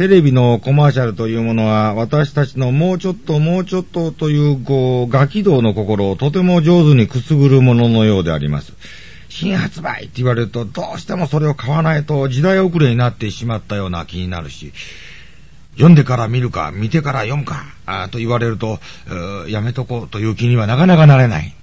テレビのコマーシャルというものは、私たちのもうちょっともうちょっとという、こう、ガキ道の心をとても上手にくすぐるもののようであります。新発売って言われると、どうしてもそれを買わないと時代遅れになってしまったような気になるし、読んでから見るか、見てから読むか、あと言われると、やめとこうという気にはなかなかなれない。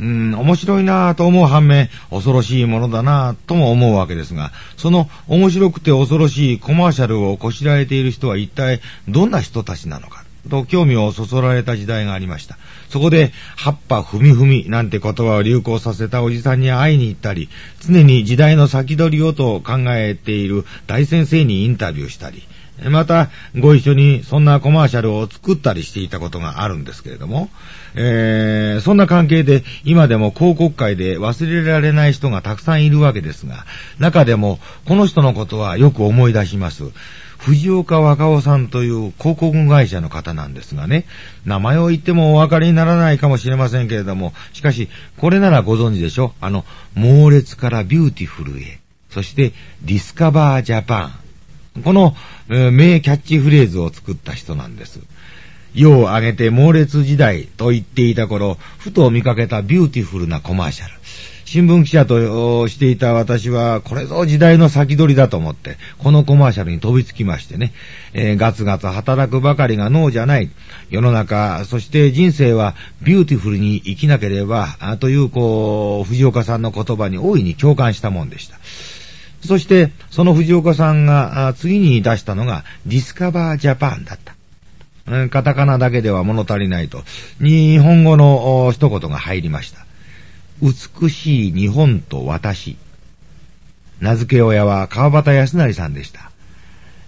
うん、面白いなぁと思う反面、恐ろしいものだなぁとも思うわけですが、その面白くて恐ろしいコマーシャルをこしらえている人は一体どんな人たちなのか。と興味をそそられた時代がありました。そこで、葉っぱふみふみなんて言葉を流行させたおじさんに会いに行ったり、常に時代の先取りをと考えている大先生にインタビューしたり、また、ご一緒にそんなコマーシャルを作ったりしていたことがあるんですけれども、えー、そんな関係で今でも広告界で忘れられない人がたくさんいるわけですが、中でもこの人のことはよく思い出します。藤岡和賀夫さんという広告会社の方なんですがね、名前を言ってもお分かりにならないかもしれませんけれども、しかし、これならご存知でしょ？あの、猛烈からビューティフルへ、そしてディスカバージャパン。この、えー、名キャッチフレーズを作った人なんです。世を挙げて猛烈時代と言っていた頃、ふと見かけたビューティフルなコマーシャル。新聞記者としていた私は、これぞ時代の先取りだと思って、このコマーシャルに飛びつきましてね、えー、ガツガツ働くばかりが能じゃない。世の中、そして人生はビューティフルに生きなければ、という、こう、藤岡さんの言葉に大いに共感したもんでした。そして、その藤岡さんが次に出したのが、ディスカバージャパンだった。カタカナだけでは物足りないと、日本語の一言が入りました。美しい日本と私。名付け親は川端康成さんでした。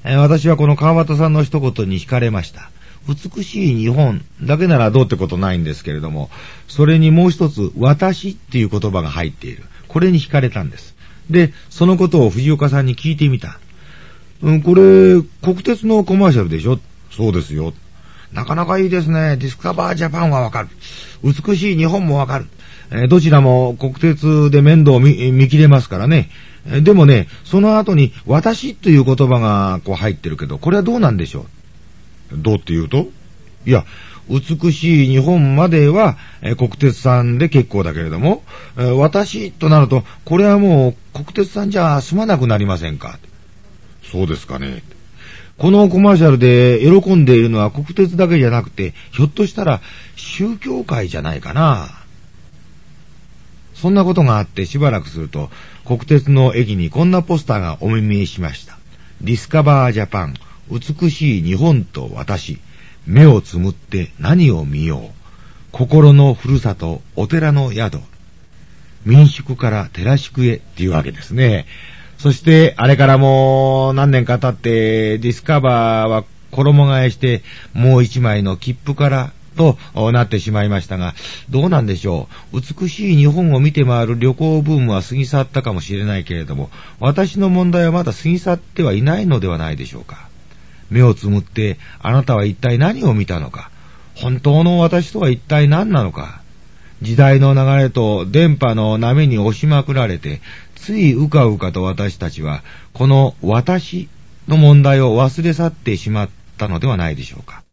私はこの川端さんの一言に惹かれました。美しい日本だけならどうってことないんですけれども、それにもう一つ、私っていう言葉が入っている。これに惹かれたんです。で、そのことを藤岡さんに聞いてみた。うん、これ、国鉄のコマーシャルでしょ？そうですよ。なかなかいいですね。ディスカバージャパンはわかる。美しい日本もわかる。えどちらも国鉄で面倒を見見切れますからね。でもね、その後に私という言葉がこう入ってるけど、これはどうなんでしょう？どうって言うと？いや、美しい日本までは、え国鉄さんで結構だけれども、え私となると、これはもう国鉄さんじゃ済まなくなりませんか？そうですかね。このコマーシャルで喜んでいるのは国鉄だけじゃなくて、ひょっとしたら宗教界じゃないかな。そんなことがあってしばらくすると、国鉄の駅にこんなポスターがお目見えしました。ディスカバージャパン、美しい日本と私、目をつむって何を見よう。心のふるさと、お寺の宿。民宿から寺宿へっていうわけですね。そして、あれからもう何年か経って、ディスカバーは衣替えして、もう一枚の切符からとなってしまいましたが、どうなんでしょう。美しい日本を見て回る旅行ブームは過ぎ去ったかもしれないけれども、私の問題はまだ過ぎ去ってはいないのではないでしょうか。目をつむって、あなたは一体何を見たのか？本当の私とは一体何なのか？時代の流れと電波の波に押しまくられて、ついうかうかと私たちは、この私の問題を忘れ去ってしまったのではないでしょうか。